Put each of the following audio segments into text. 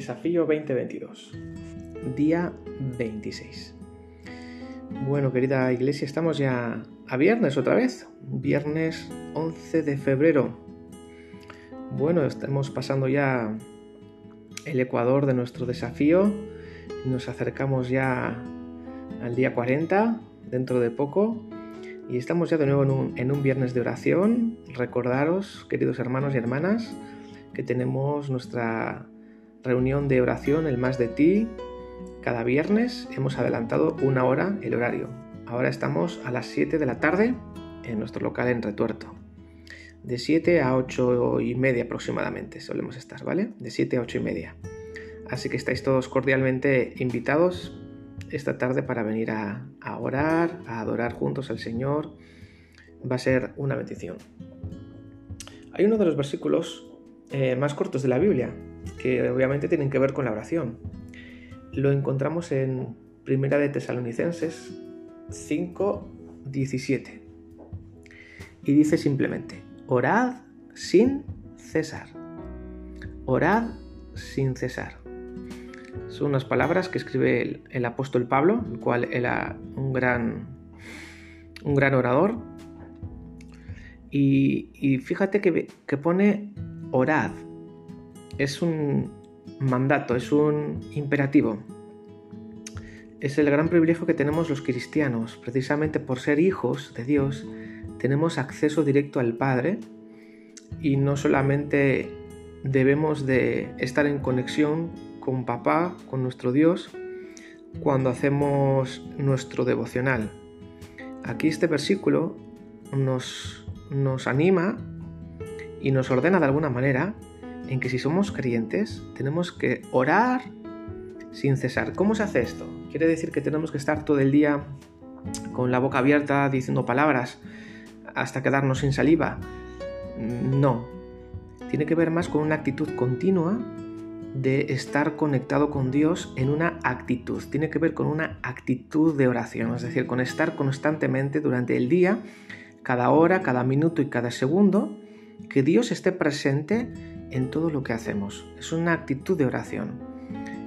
Desafío 2022, día 26. Bueno, querida iglesia, estamos ya a viernes otra vez, viernes 11 de febrero. Bueno, estamos pasando ya el ecuador de nuestro desafío, nos acercamos ya al día 40, dentro de poco, y estamos ya de nuevo en un, en un viernes de oración. Recordaros, queridos hermanos y hermanas, que tenemos nuestra reunión de oración, el más de ti. Cada viernes hemos adelantado una hora el horario. Ahora estamos a las 7 de la tarde en nuestro local en Retuerto. De 7 a 8 y media aproximadamente solemos estar, ¿vale? De 7 a 8 y media. Así que estáis todos cordialmente invitados esta tarde para venir a, orar, a adorar juntos al Señor. Va a ser una bendición. Hay uno de los versículos eh, más cortos de la Biblia, que obviamente tienen que ver con la oración. Lo encontramos en Primera de Tesalonicenses 5, 17. Y dice simplemente, orad sin cesar. Orad sin cesar. Son unas palabras que escribe el, apóstol Pablo, el cual era un gran, un gran orador. Y, fíjate que, que pone orad. Es un mandato, es un imperativo. Es el gran privilegio que tenemos los cristianos. Precisamente por ser hijos de Dios, tenemos acceso directo al Padre y no solamente debemos de estar en conexión con papá, con nuestro Dios, cuando hacemos nuestro devocional. Aquí este versículo nos, nos anima y nos ordena de alguna manera en que si somos creyentes tenemos que orar sin cesar. ¿Cómo se hace esto? ¿Quiere decir que tenemos que estar todo el día con la boca abierta diciendo palabras hasta quedarnos sin saliva? No. Tiene que ver más con una actitud continua de estar conectado con Dios en una actitud. Tiene que ver con una actitud de oración, es decir, con estar constantemente durante el día, cada hora, cada minuto y cada segundo, que Dios esté presente en todo lo que hacemos. Es una actitud de oración.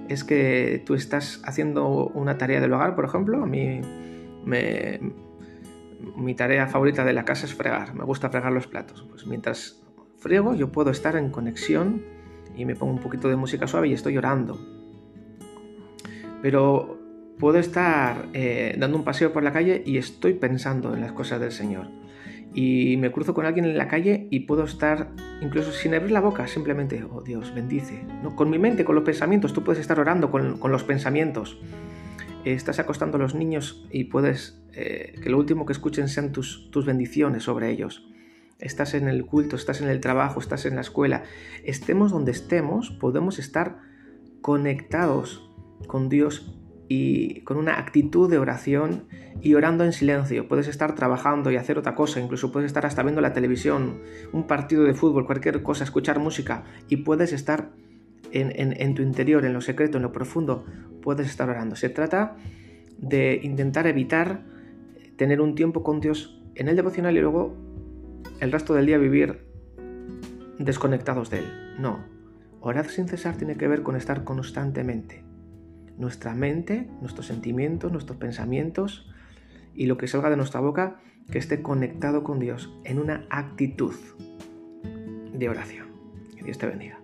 Es que tú estás haciendo una tarea del hogar, por ejemplo, a mí me, mi tarea favorita de la casa es fregar, me gusta fregar los platos. Pues mientras friego yo puedo estar en conexión y me pongo un poquito de música suave y estoy llorando. Pero puedo estar eh, dando un paseo por la calle y estoy pensando en las cosas del Señor y me cruzo con alguien en la calle y puedo estar incluso sin abrir la boca, simplemente, oh Dios, bendice. Con mi mente, con los pensamientos, tú puedes estar orando con, los pensamientos. estás acostando a los niños y puedes eh, que lo último que escuchen sean tus bendiciones sobre ellos. Estás en el culto, estás en el trabajo, estás en la escuela. Estemos donde estemos, podemos estar conectados con Dios y con una actitud de oración y orando en silencio. Puedes estar trabajando y hacer otra cosa, incluso puedes estar hasta viendo la televisión, un partido de fútbol, cualquier cosa, escuchar música y puedes estar en, tu interior, en lo secreto, en lo profundo, puedes estar orando. Se trata de intentar evitar tener un tiempo con Dios en el devocional y luego el resto del día vivir desconectados de Él. No, orar sin cesar tiene que ver con estar constantemente nuestra mente, nuestros sentimientos, nuestros pensamientos y lo que salga de nuestra boca que esté conectado con Dios en una actitud de oración. Que Dios te bendiga.